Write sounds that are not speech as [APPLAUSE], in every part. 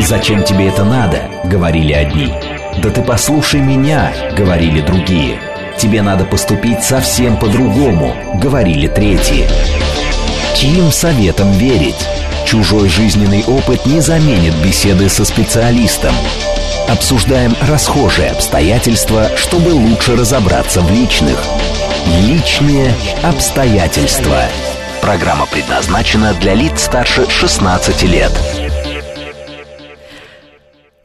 «Зачем тебе это надо?» — говорили одни. «Да ты послушай меня!» — говорили другие. «Тебе надо поступить совсем по-другому!» — говорили третьи. Чьим советом верить? Чужой жизненный опыт не заменит беседы со специалистом. Обсуждаем расхожие обстоятельства, чтобы лучше разобраться в личных. Личные обстоятельства. Программа предназначена для лиц старше 16 лет.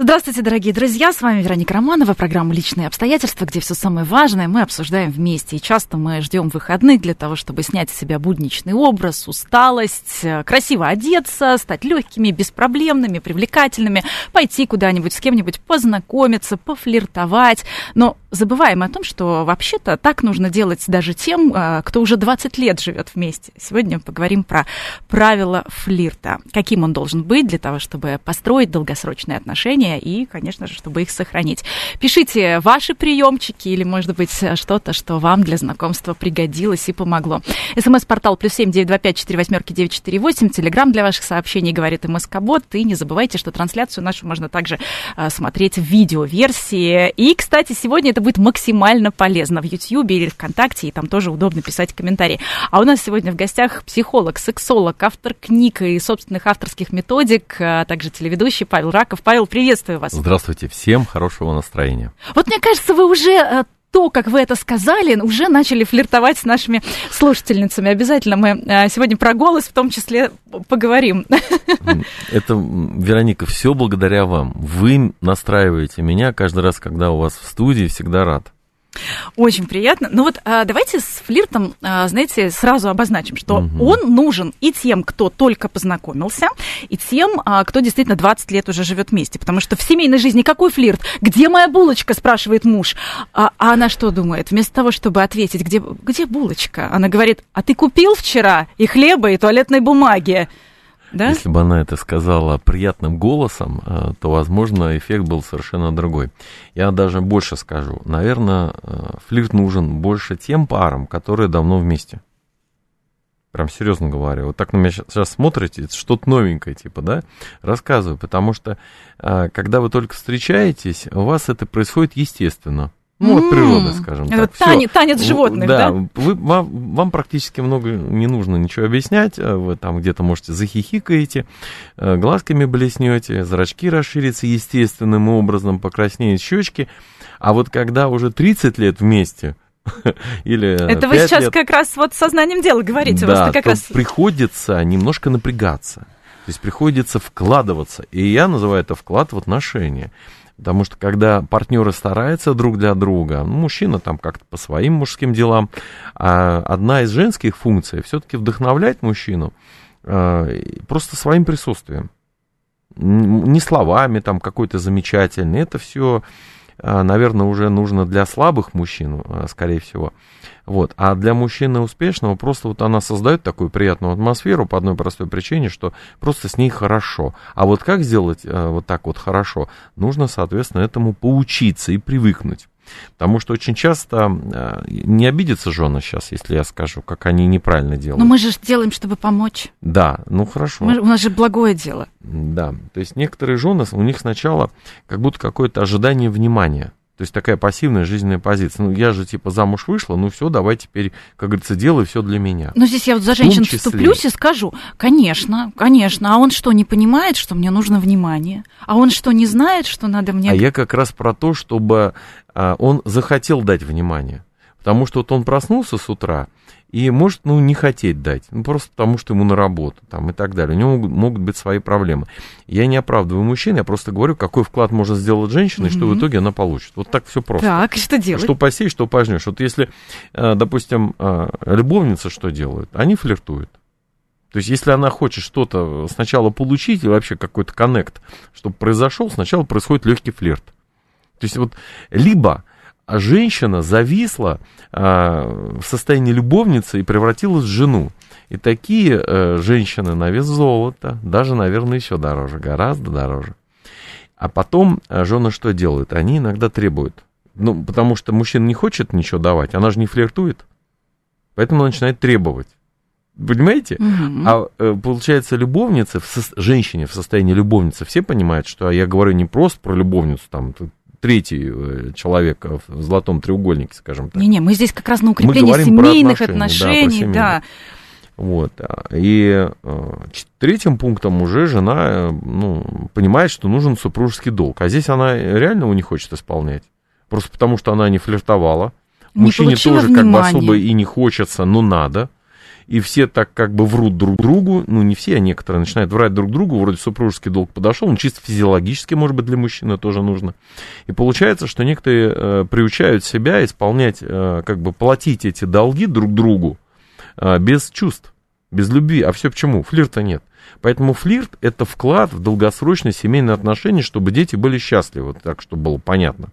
Здравствуйте, дорогие друзья, с вами Вероника Романова, программа «Личные обстоятельства», где все самое важное мы обсуждаем вместе. И часто мы ждем выходных для того, чтобы снять с себя будничный образ, усталость, э, красиво одеться, стать легкими, беспроблемными, привлекательными, пойти куда-нибудь с кем-нибудь познакомиться, пофлиртовать. Но забываем о том, что вообще-то так нужно делать даже тем, э, кто уже 20 лет живет вместе. Сегодня поговорим про правила флирта. Каким он должен быть для того, чтобы построить долгосрочные отношения и, конечно же, чтобы их сохранить. Пишите ваши приемчики или, может быть, что-то, что вам для знакомства пригодилось и помогло. СМС-портал плюс семь девять два пять четыре восьмерки девять четыре восемь. Телеграмм для ваших сообщений говорит МСК-бот. И не забывайте, что трансляцию нашу можно также э, смотреть в видеоверсии. И, кстати, сегодня это будет максимально полезно в YouTube или ВКонтакте, и там тоже удобно писать комментарии. А у нас сегодня в гостях психолог, сексолог, автор книг и собственных авторских методик, а также телеведущий Павел Раков. Павел, приветствую вас. Здравствуйте, всем хорошего настроения. Вот мне кажется, вы уже э, то, как вы это сказали, уже начали флиртовать с нашими слушательницами. Обязательно мы э, сегодня про голос в том числе поговорим. Это, Вероника, все благодаря вам. Вы настраиваете меня каждый раз, когда у вас в студии, всегда рад. Очень приятно. Ну вот а, давайте с флиртом, а, знаете, сразу обозначим, что угу. он нужен и тем, кто только познакомился, и тем, а, кто действительно 20 лет уже живет вместе. Потому что в семейной жизни какой флирт? Где моя булочка, спрашивает муж. А, а она что думает? Вместо того, чтобы ответить, где, где булочка, она говорит, а ты купил вчера и хлеба, и туалетной бумаги? Да? Если бы она это сказала приятным голосом, э, то, возможно, эффект был совершенно другой. Я даже больше скажу. Наверное, э, флирт нужен больше тем парам, которые давно вместе. Прям серьезно говорю. Вот так на меня сейчас смотрите, что-то новенькое, типа, да? Рассказываю, потому что э, когда вы только встречаетесь, у вас это происходит естественно. Ну, от природы, скажем Это так. Танец, танец животных, да? Да, вы, вам, вам практически много не нужно ничего объяснять. Э, вы там где-то можете захихикаете, э, глазками блеснете, зрачки расширятся естественным образом, покраснеют щечки. А вот когда уже 30 лет вместе, [LAUGHS] или Это вы сейчас лет, как раз вот сознанием дела говорите. Да, как раз... приходится немножко напрягаться. То есть приходится вкладываться. И я называю это вклад в отношения. Потому что когда партнеры стараются друг для друга, ну, мужчина там как-то по своим мужским делам, а одна из женских функций все-таки вдохновлять мужчину а, просто своим присутствием. Не словами там какой-то замечательный, это все наверное, уже нужно для слабых мужчин, а, скорее всего. Вот. А для мужчины успешного просто вот она создает такую приятную атмосферу по одной простой причине, что просто с ней хорошо. А вот как сделать а, вот так вот хорошо, нужно, соответственно, этому поучиться и привыкнуть. Потому что очень часто э, не обидится жена сейчас, если я скажу, как они неправильно делают. Но мы же делаем, чтобы помочь. Да, ну хорошо. Мы, у нас же благое дело. Да, то есть некоторые жены, у них сначала как будто какое-то ожидание внимания. То есть такая пассивная жизненная позиция. Ну, я же типа замуж вышла, ну все, давай теперь, как говорится, делай все для меня. Ну, здесь я вот за женщин вступлюсь и скажу, конечно, конечно. А он что, не понимает, что мне нужно внимание? А он что, не знает, что надо мне... А я как раз про то, чтобы он захотел дать внимание. Потому что вот он проснулся с утра, и может, ну, не хотеть дать, ну, просто потому что ему на работу, там, и так далее. У него могут, могут быть свои проблемы. Я не оправдываю мужчин, я просто говорю, какой вклад может сделать женщина, mm-hmm. и что в итоге она получит. Вот так все просто. Так, что делать? Что посеешь, что пожнешь. Вот если, э, допустим, э, любовница что делают? Они флиртуют. То есть, если она хочет что-то сначала получить, и вообще какой-то коннект, чтобы произошел, сначала происходит легкий флирт. То есть, вот либо а женщина зависла а, в состоянии любовницы и превратилась в жену. И такие а, женщины на вес золота, даже, наверное, еще дороже, гораздо дороже. А потом а, жены что делают? Они иногда требуют. Ну, потому что мужчина не хочет ничего давать, она же не флиртует. Поэтому она начинает требовать. Понимаете? Мгм. А э, получается, любовница, в сос- женщине в состоянии любовницы, все понимают, что я говорю не просто про любовницу, там, третий э, человек в золотом треугольнике, скажем так. Не-не, мы здесь как раз на укрепление семейных отношений, да. Вот. а, И э, третьим пунктом уже жена э, ну, понимает, что нужен супружеский долг. А здесь она реально его не хочет исполнять. Просто потому, что она не флиртовала. Не Мужчине тоже как бы внимания. особо и не хочется, но надо. И все так как бы врут друг другу, ну не все, а некоторые начинают врать друг другу, вроде супружеский долг подошел, он чисто физиологически, может быть, для мужчины тоже нужно. И получается, что некоторые э, приучают себя исполнять, э, как бы платить эти долги друг другу э, без чувств, без любви. А все почему? Флирта нет. Поэтому флирт – это вклад в долгосрочные семейные отношения, чтобы дети были счастливы, так, чтобы было понятно.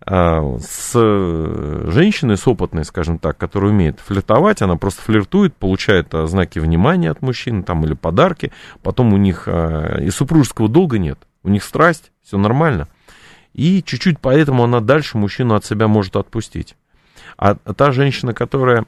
А, С э, женщиной, с опытной, скажем так, которая умеет флиртовать, она просто флиртует, получает а, знаки внимания от мужчин там, или подарки, потом у них а, и супружеского долга нет, у них страсть, все нормально. И чуть-чуть поэтому она дальше мужчину от себя может отпустить. А та женщина, которая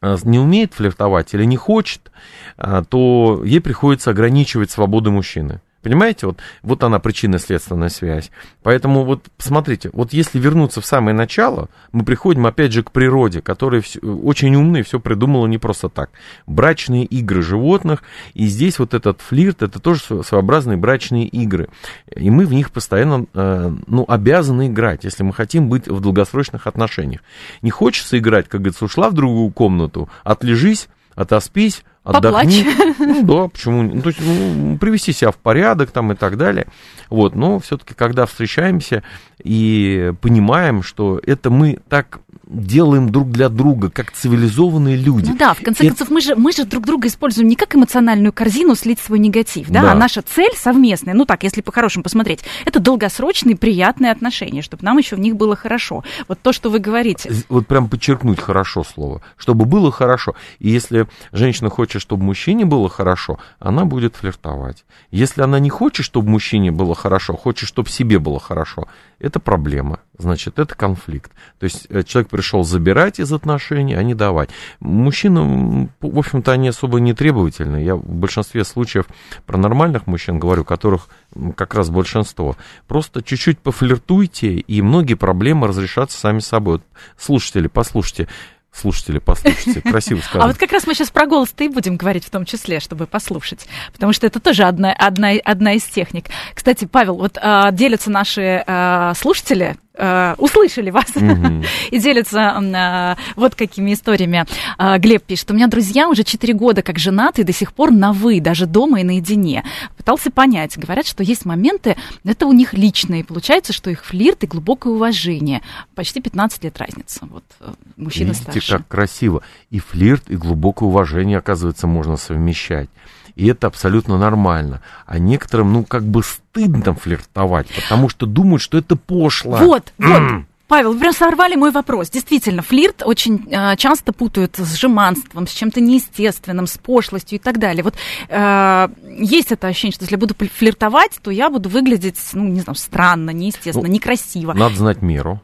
не умеет флиртовать или не хочет, то ей приходится ограничивать свободу мужчины. Понимаете, вот, вот она причинно-следственная связь. Поэтому вот посмотрите, вот если вернуться в самое начало, мы приходим опять же к природе, которая всё- очень умная все придумала не просто так. Брачные игры животных, и здесь вот этот флирт, это тоже сво- своеобразные брачные игры. И мы в них постоянно э, ну, обязаны играть, если мы хотим быть в долгосрочных отношениях. Не хочется играть, как говорится, ушла в другую комнату, отлежись, отоспись, отдохни. [LAUGHS] Ну да, почему? Ну, то есть, ну, привести себя в порядок там и так далее. Вот, но все-таки, когда встречаемся и понимаем, что это мы так делаем друг для друга, как цивилизованные люди. Ну да, в конце Это- концов, мы же, мы же друг друга используем не как эмоциональную корзину слить свой негатив, да, Да. а наша цель совместная, ну так, если по-хорошему посмотреть, это долгосрочные приятные отношения, чтобы нам еще в них было хорошо. Вот то, что вы говорите. Вот прям подчеркнуть хорошо слово, чтобы было хорошо. И если женщина хочет, чтобы мужчине было хорошо, она будет флиртовать. Если она не хочет, чтобы мужчине было хорошо, хочет, чтобы себе было хорошо, это проблема. Значит, это конфликт. То есть э, человек пришел забирать из отношений, а не давать. Мужчинам, в общем-то, они особо не требовательны. Я в большинстве случаев про нормальных мужчин говорю, которых как раз большинство. Просто чуть-чуть пофлиртуйте, и многие проблемы разрешатся сами собой. Вот, слушатели, послушайте. Слушатели, послушайте. [LAUGHS] Красиво А сказано. вот как раз мы сейчас про голос-то и будем говорить в том числе, чтобы послушать. Потому что это тоже одна, одна, одна из техник. Кстати, Павел, вот а, делятся наши а, слушатели, а, услышали вас [LAUGHS] и делятся а, вот какими историями. А, Глеб пишет, у меня друзья уже 4 года как женаты и до сих пор на «вы», даже дома и наедине. Пытался понять. Говорят, что есть моменты, это у них личные. Получается, что их флирт и глубокое уважение. Почти 15 лет разница. Вот э, мужчина Видите, старше. как красиво. И флирт, и глубокое уважение, оказывается, можно совмещать. И это абсолютно нормально. А некоторым, ну, как бы стыдно флиртовать, потому что думают, что это пошло. Вот, вот. Павел, вы прям сорвали мой вопрос. Действительно, флирт очень э, часто путают с жеманством, с чем-то неестественным, с пошлостью и так далее. Вот э, есть это ощущение, что если я буду флиртовать, то я буду выглядеть, ну, не знаю, странно, неестественно, Ну, некрасиво. Надо знать меру.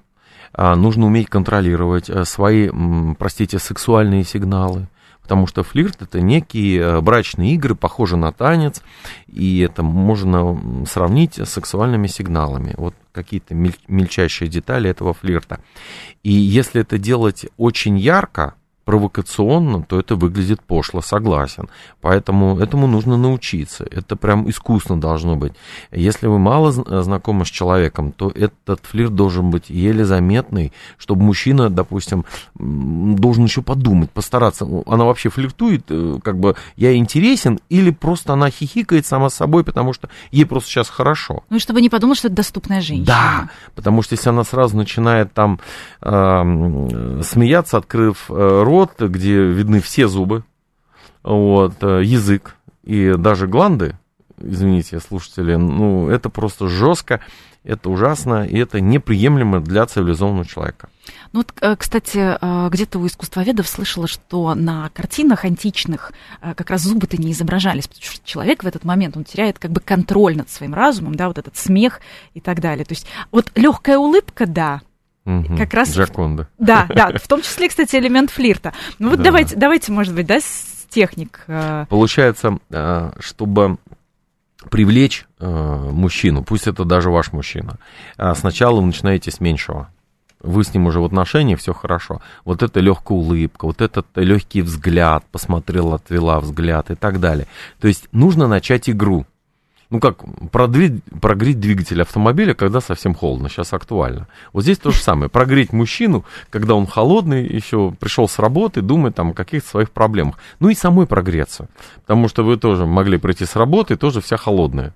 А, нужно уметь контролировать э, свои, простите, сексуальные сигналы. Потому что флирт это некие э, брачные игры, похожи на танец, и это можно сравнить с сексуальными сигналами. Вот какие-то мель- мельчайшие детали этого флирта. И если это делать очень ярко, провокационно, то это выглядит пошло, согласен. Поэтому этому нужно научиться. Это прям искусно должно быть. Если вы мало зн- знакомы с человеком, то этот флирт должен быть еле заметный, чтобы мужчина, допустим, должен еще подумать, постараться. Она вообще флиртует, э, как бы я интересен, или просто она хихикает сама с собой, потому что ей просто сейчас хорошо. Ну и чтобы не подумал, что это доступная женщина. Да, потому что если она сразу начинает там эм, смеяться, открыв э, рот, где видны все зубы, вот, э, язык и даже гланды, извините, слушатели, ну, это просто жестко, это ужасно, и это неприемлемо для цивилизованного человека. Ну вот, э, кстати, э, где-то у искусствоведов слышала, что на картинах античных как раз зубы-то не изображались, потому что человек в этот момент, он теряет как бы контроль над своим разумом, да, вот этот смех и так далее. То есть вот легкая улыбка, да, Мгм. как раз... Джаконда. Да, [LAUGHS] да, в том числе, кстати, элемент флирта. Ну вот Да. давайте, давайте, может быть, да, с техник. э, Получается, э, чтобы привлечь э, мужчину, пусть это даже ваш мужчина, сначала вы начинаете с меньшего. Вы с ним уже в отношениях, все хорошо. Вот это легкая улыбка, вот этот легкий взгляд, посмотрела, отвела взгляд и так далее. То есть нужно начать игру. Ну как, продвиг- прогреть двигатель автомобиля, когда совсем холодно, сейчас актуально. Вот здесь то же самое. Прогреть мужчину, когда он холодный, еще пришел с работы, думает там о каких-то своих проблемах. Ну и самой прогреться. Потому что вы тоже могли прийти с работы, тоже вся холодная.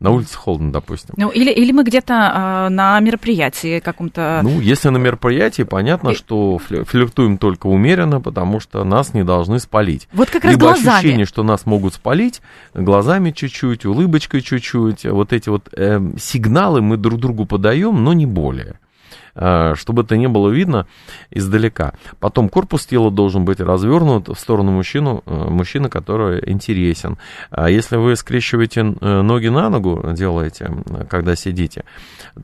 На улице холодно, допустим. Ну, или, или мы где-то э, на мероприятии каком-то... Ну, если на мероприятии, понятно, И- что фли- флиртуем только умеренно, потому что нас не должны спалить. вот как раз Либо глазами. ощущение, что нас могут спалить, глазами чуть-чуть, улыбочкой чуть-чуть. Вот эти вот эм, сигналы мы друг другу подаем, но не более. А, Чтобы это не было видно издалека. Потом корпус тела должен быть развернут в сторону мужчину, э, мужчины, который интересен. А если вы скрещиваете э, ноги на ногу, делаете, когда сидите,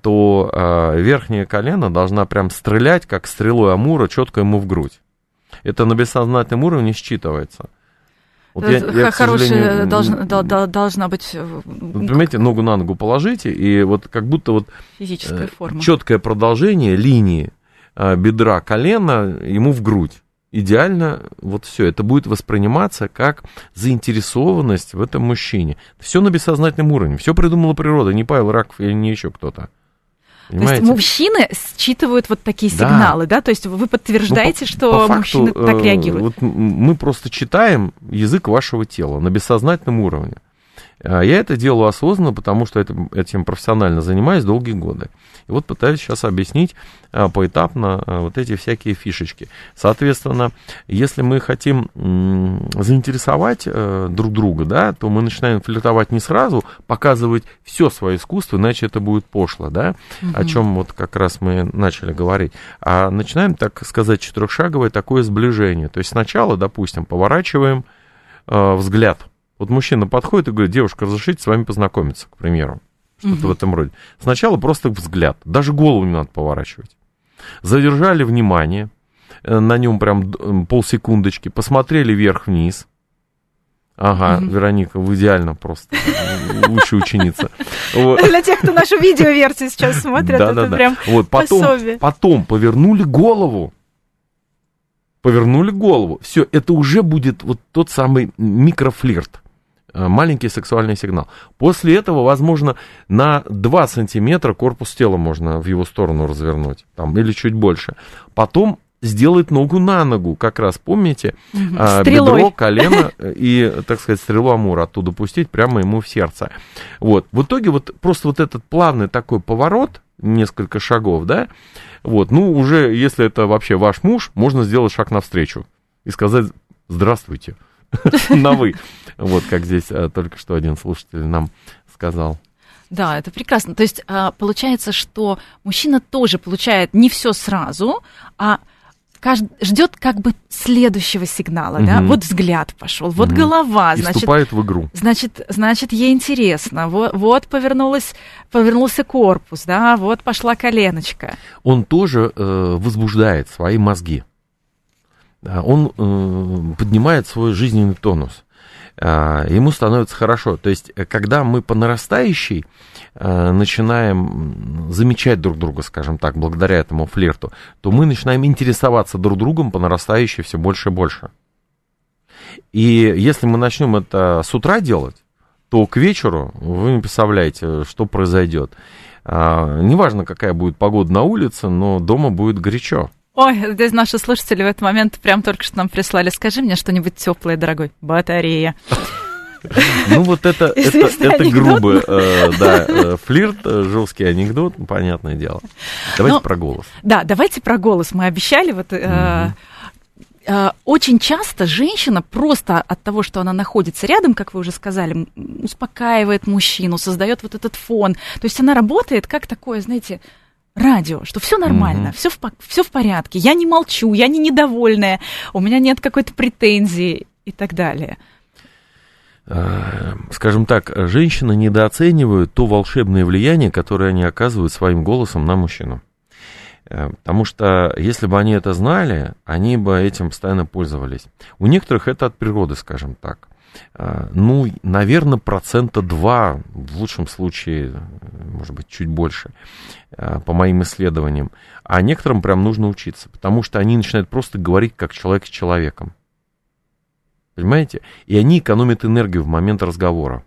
то э, верхнее колено должна прям стрелять, как стрелой Амура, четко ему в грудь. Это на бессознательном уровне считывается. Вот я- я, Хорошая должна, да- должна быть э, вы понимаете, ногу на ногу положите, и вот как будто вот физическая форма. четкое продолжение линии э, бедра, колена ему в грудь. Идеально, вот все, это будет восприниматься как заинтересованность в этом мужчине. Все на бессознательном уровне, все придумала природа, не Павел Раков или не еще кто-то. То есть Понимаете? мужчины считывают вот такие Да. сигналы, да? То есть вы подтверждаете, Ну, по- что по факту, мужчины так э, реагируют? Вот мы просто читаем язык вашего тела на бессознательном уровне. А Я это делаю осознанно, потому что этим, профессионально занимаюсь долгие годы. И вот пытаюсь сейчас объяснить а, поэтапно а, вот эти всякие фишечки. Соответственно, если мы хотим заинтересовать э, друг друга, да, то мы начинаем флиртовать не сразу, показывать все свое искусство, иначе это будет пошло, да, о чем вот как раз мы начали говорить. А начинаем, так сказать, четырехшаговое такое сближение. То есть сначала, допустим, поворачиваем э, взгляд. Вот мужчина подходит и говорит, девушка, разрешите с вами познакомиться, к примеру. Что-то в этом роде. Сначала просто взгляд. Даже голову не надо поворачивать. Задержали внимание. э, На нем прям полсекундочки. Посмотрели вверх-вниз. Ага, Мгм. Вероника, вы идеально просто. [LAUGHS] Лучшая ученица. Вот. Для тех, кто нашу видеоверсию сейчас смотрит, это прям Вот потом, потом повернули голову. Повернули голову. Все, это уже будет вот тот самый микрофлирт. Э, Маленький сексуальный сигнал. После этого, возможно, на 2 сантиметра корпус тела можно в его сторону развернуть. Там, или чуть больше. Потом сделать ногу на ногу, как раз помните, Стрелой. бедро, колено [LAUGHS] и, так сказать, стрелу Амура оттуда пустить прямо ему в сердце. Вот. В итоге вот просто вот этот плавный такой поворот, несколько шагов, да, вот, ну, уже, если это вообще ваш муж, можно сделать шаг навстречу и сказать «здравствуйте» [LAUGHS] на «вы». Вот, как здесь э, только что один слушатель нам сказал. Да, это прекрасно. То есть а, получается, что мужчина тоже получает не все сразу, а ждет как бы следующего сигнала, да? Мгм. Вот взгляд пошел, вот Мгм. голова, И значит, вступает в игру. Значит, значит, ей интересно. Вот, вот повернулась, повернулся корпус, да, вот пошла коленочка. он тоже э, возбуждает свои мозги. Да, Он э, поднимает свой жизненный тонус. А, ему становится хорошо. То есть, э, когда мы по нарастающей э, начинаем замечать друг друга, скажем так, благодаря этому флирту, то мы начинаем интересоваться друг другом по нарастающей все больше и больше. И если мы начнем это с утра делать, то к вечеру вы не представляете, что произойдет. А, неважно, какая будет погода на улице, но дома будет горячо. Ой, здесь наши слушатели в этот момент прям только что нам прислали. Скажи мне что-нибудь теплое, дорогой. Батарея. Ну вот это, это, это грубо, э, да, э, флирт, э, жесткий анекдот, ну, понятное дело. Давайте Но- про голос. Да, давайте про голос. Мы обещали вот... э, э, Очень часто женщина просто от того, что она находится рядом, как вы уже сказали, успокаивает мужчину, создает вот этот фон. То есть она работает как такое, знаете, радио, что все нормально, Мгм. все в, всё в порядке, я не молчу, я не недовольная, у меня нет какой-то претензии и так далее. Э, Скажем так, женщины недооценивают то волшебное влияние, которое они оказывают своим голосом на мужчину. Э, потому что если бы они это знали, они бы этим постоянно пользовались. У некоторых это от природы, скажем так. Э, ну, наверное, процента 2, в лучшем случае, может быть, чуть больше, э, по моим исследованиям. А некоторым прям нужно учиться, потому что они начинают просто говорить как человек с человеком. Понимаете? И они экономят энергию в момент разговора.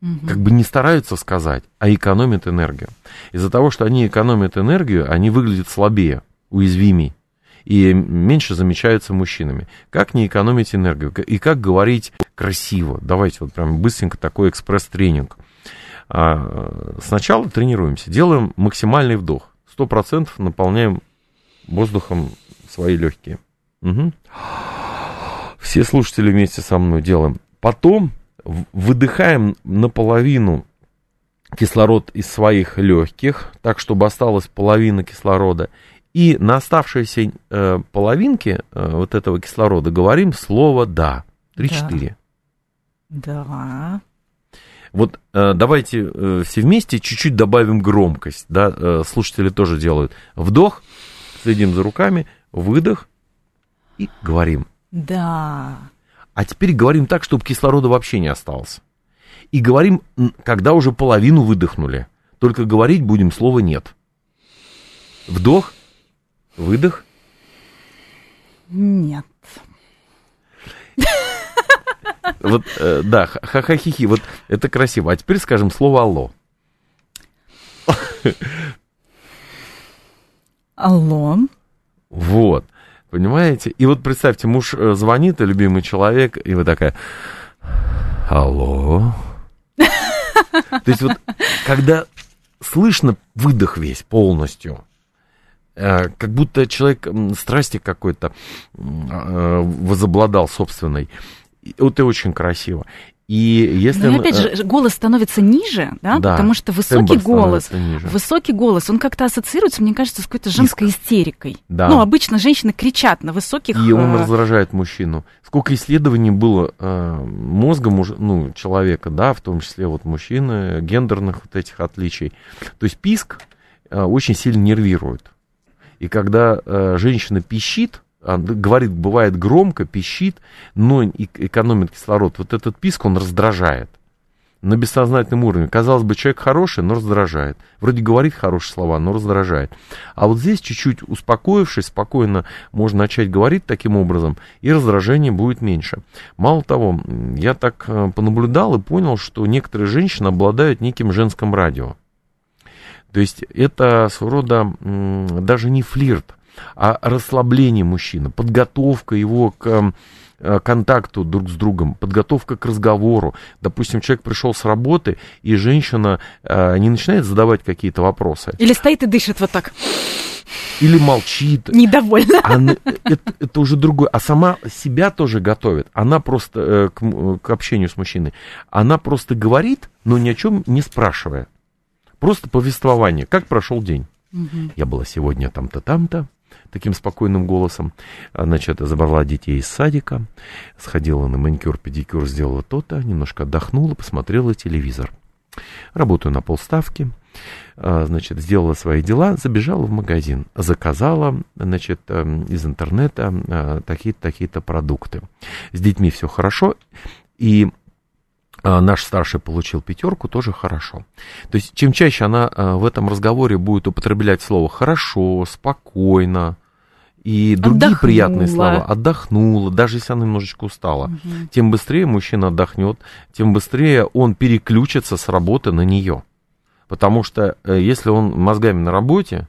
Угу. Как бы не стараются сказать, а экономят энергию. Из-за того, что они экономят энергию, они выглядят слабее, уязвимее и меньше замечаются мужчинами. Как не экономить энергию? И как говорить красиво? Давайте вот прям быстренько такой экспресс-тренинг. А, сначала тренируемся, делаем максимальный вдох. Сто процентов наполняем воздухом свои легкие. Угу. Все слушатели вместе со мной делаем. Потом выдыхаем наполовину кислород из своих легких, так, чтобы осталась половина кислорода. И на оставшейся э, половинке э, вот этого кислорода говорим слово «да». Три-четыре. Да. да. Вот э, давайте э, все вместе чуть-чуть добавим громкость. Да? Э, слушатели тоже делают. Вдох, следим за руками, выдох и говорим. Да. А теперь говорим так, чтобы кислорода вообще не осталось. И говорим, когда уже половину выдохнули. Только говорить будем слово «нет». Вдох, выдох. Нет. Вот, э, да, ха-ха-хи-хи, вот это красиво. А теперь скажем слово «алло». Алло. Вот. Понимаете? И вот представьте, муж э, звонит, и любимый человек, и вы такая, алло. То есть вот, когда слышно выдох весь полностью, как будто человек страсти какой-то э, возобладал собственной. Вот это очень красиво. И если... Но опять же, голос становится ниже, да, да потому что высокий голос, высокий голос, он как-то ассоциируется, мне кажется, с какой-то женской Иск. истерикой. Да. Ну, обычно женщины кричат на высоких... И он раздражает мужчину. Сколько исследований было э, мозга муж, ну, человека, да, в том числе вот мужчины, гендерных вот этих отличий. То есть писк э, очень сильно нервирует. И когда э, женщина пищит, говорит, бывает громко, пищит, но экономит кислород. Вот этот писк, он раздражает на бессознательном уровне. Казалось бы, человек хороший, но раздражает. Вроде говорит хорошие слова, но раздражает. А вот здесь чуть-чуть успокоившись, спокойно можно начать говорить таким образом, и раздражение будет меньше. Мало того, я так э, понаблюдал и понял, что некоторые женщины обладают неким женским радио. То есть это своего рода даже не флирт, а расслабление мужчины, подготовка его к э, контакту друг с другом, подготовка к разговору. Допустим, человек пришел с работы, и женщина э, не начинает задавать какие-то вопросы. Или стоит и дышит вот так. Или молчит. Недовольна. Она, это, это уже другое. А сама себя тоже готовит. Она просто э, к, к общению с мужчиной. Она просто говорит, но ни о чем не спрашивая. Просто повествование. Как прошел день? Угу. Я была сегодня там-то, там-то таким спокойным голосом. Значит, забрала детей из садика, сходила на маникюр, педикюр, сделала то-то, немножко отдохнула, посмотрела телевизор. Работаю на полставки, а, значит, сделала свои дела, забежала в магазин, заказала, значит, эм, из интернета а, такие-то, такие-то продукты. С детьми все хорошо, и а, наш старший получил пятерку, тоже хорошо. То есть, чем чаще она в этом разговоре будет употреблять слово хорошо, спокойно, и другие отдохнула. приятные слова. Отдохнула, даже если она немножечко устала. Угу. Тем быстрее мужчина отдохнет, тем быстрее он переключится с работы на нее. Потому что э, если он мозгами на работе,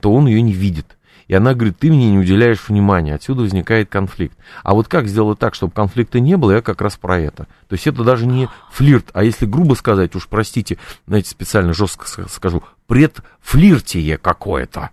то он ее не видит. И она говорит, ты мне не уделяешь внимания, отсюда возникает конфликт. А вот как сделать так, чтобы конфликта не было, я как раз про это. То есть это даже не флирт, а если грубо сказать, уж простите, знаете, специально жестко скажу, предфлиртие какое-то.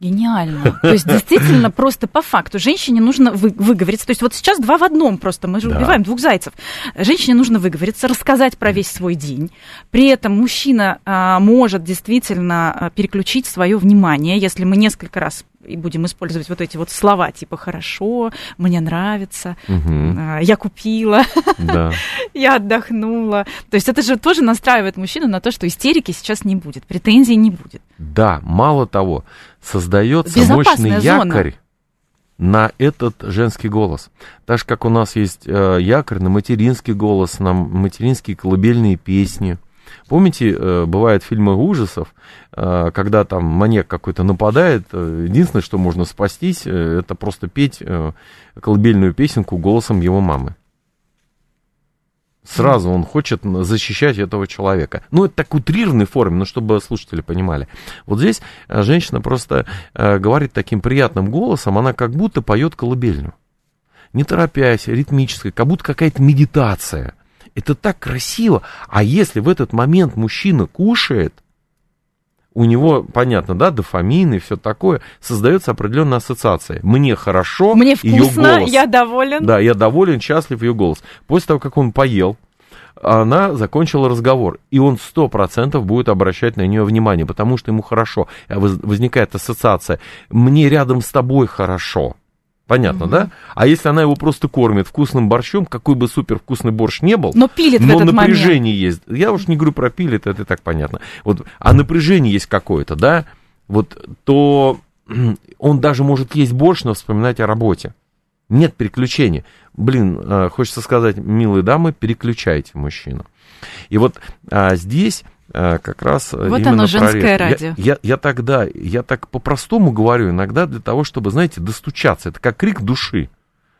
Гениально. То есть действительно просто по факту женщине нужно вы, выговориться. То есть вот сейчас два в одном просто, мы же да. убиваем двух зайцев. Женщине нужно выговориться, рассказать про весь свой день. При этом мужчина а, может действительно а, переключить свое внимание, если мы несколько раз и будем использовать вот эти вот слова типа «хорошо», «мне нравится», а, «я купила», Да. [LAUGHS] «я отдохнула». То есть это же тоже настраивает мужчину на то, что истерики сейчас не будет, претензий не будет. Да, мало того, создается Безопасная мощный зона. якорь на этот женский голос. Так же, как у нас есть э, якорь на материнский голос, на материнские колыбельные песни. Помните, э, бывают фильмы ужасов, э, когда там маньяк какой-то нападает, э, единственное, что можно спастись, это просто петь колыбельную песенку голосом его мамы. Сразу он хочет защищать этого человека. Ну, это так утрированной форме, но чтобы слушатели понимали. Вот здесь женщина просто говорит таким приятным голосом, она как будто поет колыбельную. Не торопясь, ритмической, как будто какая-то медитация. Это так красиво. А если в этот момент мужчина кушает, у него, понятно, да, дофамин и все такое, создается определенная ассоциация. Мне хорошо, Мне вкусно, голос. я доволен. Да, я доволен, счастлив ее голос. После того, как он поел, она закончила разговор, и он сто процентов будет обращать на нее внимание, потому что ему хорошо. Воз- Возникает ассоциация. Мне рядом с тобой хорошо. Понятно, да? А если она его просто кормит вкусным борщом, какой бы супер вкусный борщ не был, Но пилит в но этот момент. напряжение есть. Я уж не говорю про пилит, это и так понятно. Вот, а напряжение есть какое-то, да? Вот то [CLEARS THROAT] он даже может есть борщ, но вспоминать о работе. Нет переключения. Блин, э, хочется сказать, милые дамы, переключайте мужчину. И вот а, здесь как раз э, Вот именно оно, про женское. Я- радио. Я, я тогда, я так по-простому говорю, иногда для того, чтобы, знаете, достучаться. Это как крик души.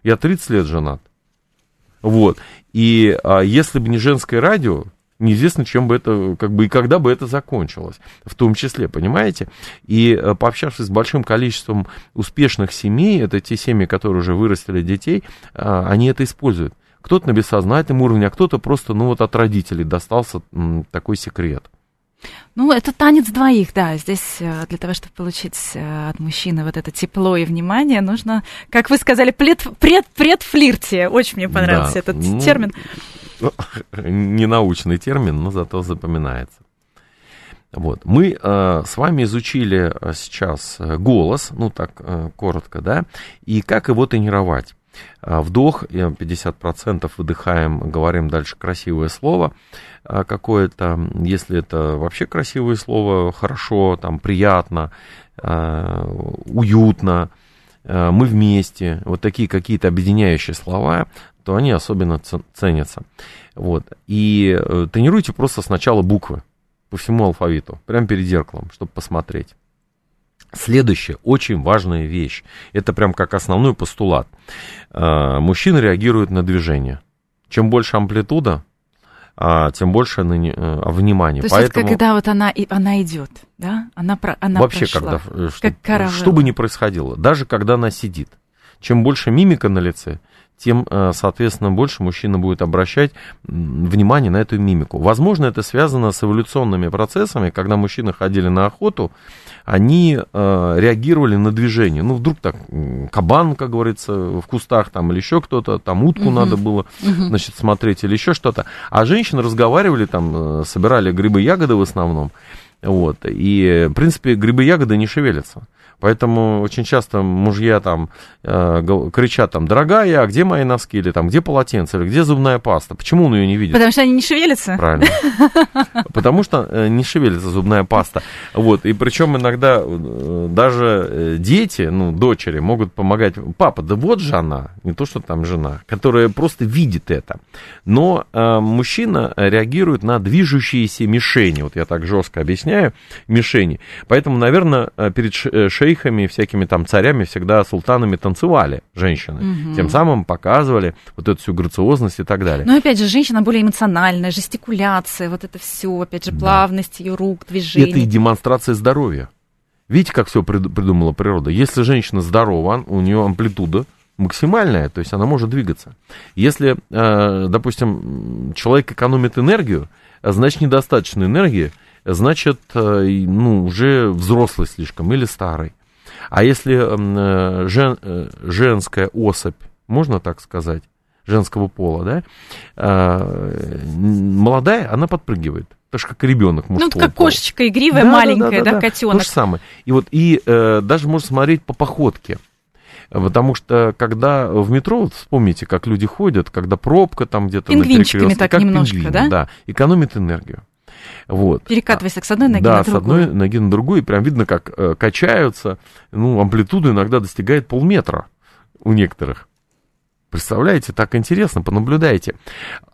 Я 30 лет женат. Вот. И а, если бы не женское радио, неизвестно, чем бы это, как бы и когда бы это закончилось, в том числе, понимаете? И э, пообщавшись с большим количеством успешных семей, это те семьи, которые уже вырастили детей, а, они это используют. Кто-то на бессознательном уровне, а кто-то просто, ну вот от родителей достался такой секрет. Ну, это танец двоих, да. Здесь э, для того, чтобы получить э, от мужчины вот это тепло и внимание, нужно, как вы сказали, пред, пред, предфлиртие. Очень мне понравился Да, этот ну, термин. [LAUGHS] Не научный термин, но зато запоминается. Вот. Мы э, с вами изучили э, сейчас голос, ну так э, коротко, да, и как его тренировать. А, Вдох, э, 50% выдыхаем, говорим дальше красивое слово а, какое-то. Если это вообще красивое слово, хорошо, там, приятно, а, уютно, мы вместе, вот такие какие-то объединяющие слова, то они особенно ценятся. Вот. И э, тренируйте просто сначала буквы по всему алфавиту, прямо перед зеркалом, чтобы посмотреть. Следующая очень важная вещь. Это прям как основной постулат. Э, Мужчина реагирует на движение. Чем больше амплитуда, а, тем больше э, внимания. То есть Поэтому вот когда вот она, и, она идет, да? Она, она вообще, прошла. когда, э, что, как каравелла. что бы ни происходило, даже когда она сидит, чем больше мимика на лице, тем, э, соответственно, больше мужчина будет обращать внимание на эту мимику. Возможно, это связано с эволюционными процессами, когда мужчины ходили на охоту, они э, реагировали на движение. Ну, вдруг так кабан, как говорится, в кустах там или еще кто-то, там утку Мгм. надо было, Мгм. значит, смотреть или еще что-то. А женщины разговаривали там, э, собирали грибы, ягоды в основном. Вот. И, в принципе, грибы, ягоды не шевелятся. Поэтому очень часто мужья там э, кричат там, дорогая, а где мои носки, или там, где полотенце, или где зубная паста? Почему он ее не видит? Потому что они не шевелятся? Правильно. [LAUGHS] Потому что э, не шевелится зубная паста. Вот. И причем иногда э, даже э, дети, ну, дочери могут помогать. Папа, да вот же она, не то, что там жена, которая просто видит это. Но э, мужчина реагирует на движущиеся мишени. Вот я так жестко объясняю, мишени. Поэтому, наверное, перед ш- э, шейхами, всякими там царями, всегда султанами танцевали женщины. Мгм. Тем самым показывали вот эту всю грациозность и так далее. Но опять же, женщина более эмоциональная, жестикуляция, вот это все, опять же, Да. плавность ее рук, движений. Это и демонстрация здоровья. Видите, как все придумала природа? Если женщина здорова, у нее амплитуда максимальная, то есть она может двигаться. Если, э, допустим, человек экономит энергию, значит недостаточно энергии, значит, э, ну, уже взрослый слишком или старый. А если э, жен, э, женская особь, можно так сказать, женского пола, да, э, молодая, она подпрыгивает. так же как ребенок мужского Ну, как пола. кошечка игривая, да, маленькая, да, да, да, да, котенок. То же самое. И вот, и э, даже можно смотреть по походке. Потому что когда в метро, вот вспомните, как люди ходят, когда пробка там где-то на перекрестке, так как немножко, пингвины, да? Да, экономит энергию. Вот. Перекатываясь с одной ноги да, на другую. с одной ноги на другую, и прям видно, как э, качаются. Ну, амплитуда иногда достигает полметра у некоторых. Представляете, так интересно, понаблюдайте.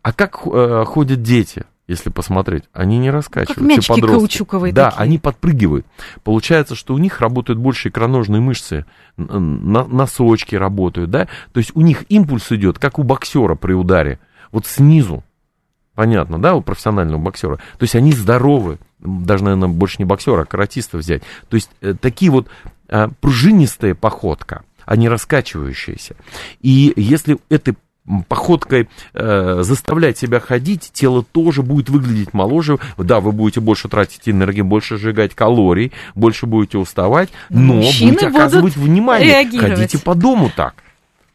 А как э, ходят дети? если посмотреть, они не раскачиваются. Как мячики подростки. каучуковые Да, такие. они подпрыгивают. Получается, что у них работают больше икроножные мышцы, носочки работают, да, то есть у них импульс идет, как у боксера при ударе, вот снизу. Понятно, да, у профессионального боксера. То есть они здоровы, даже, наверное, больше не боксера, а каратиста взять. То есть э, такие вот э, пружинистая походка, а не раскачивающаяся. И если этой походкой э, заставлять себя ходить, тело тоже будет выглядеть моложе. Да, вы будете больше тратить энергии, больше сжигать калорий, больше будете уставать, но Мужчины будете оказывать внимание. Ходите по дому так.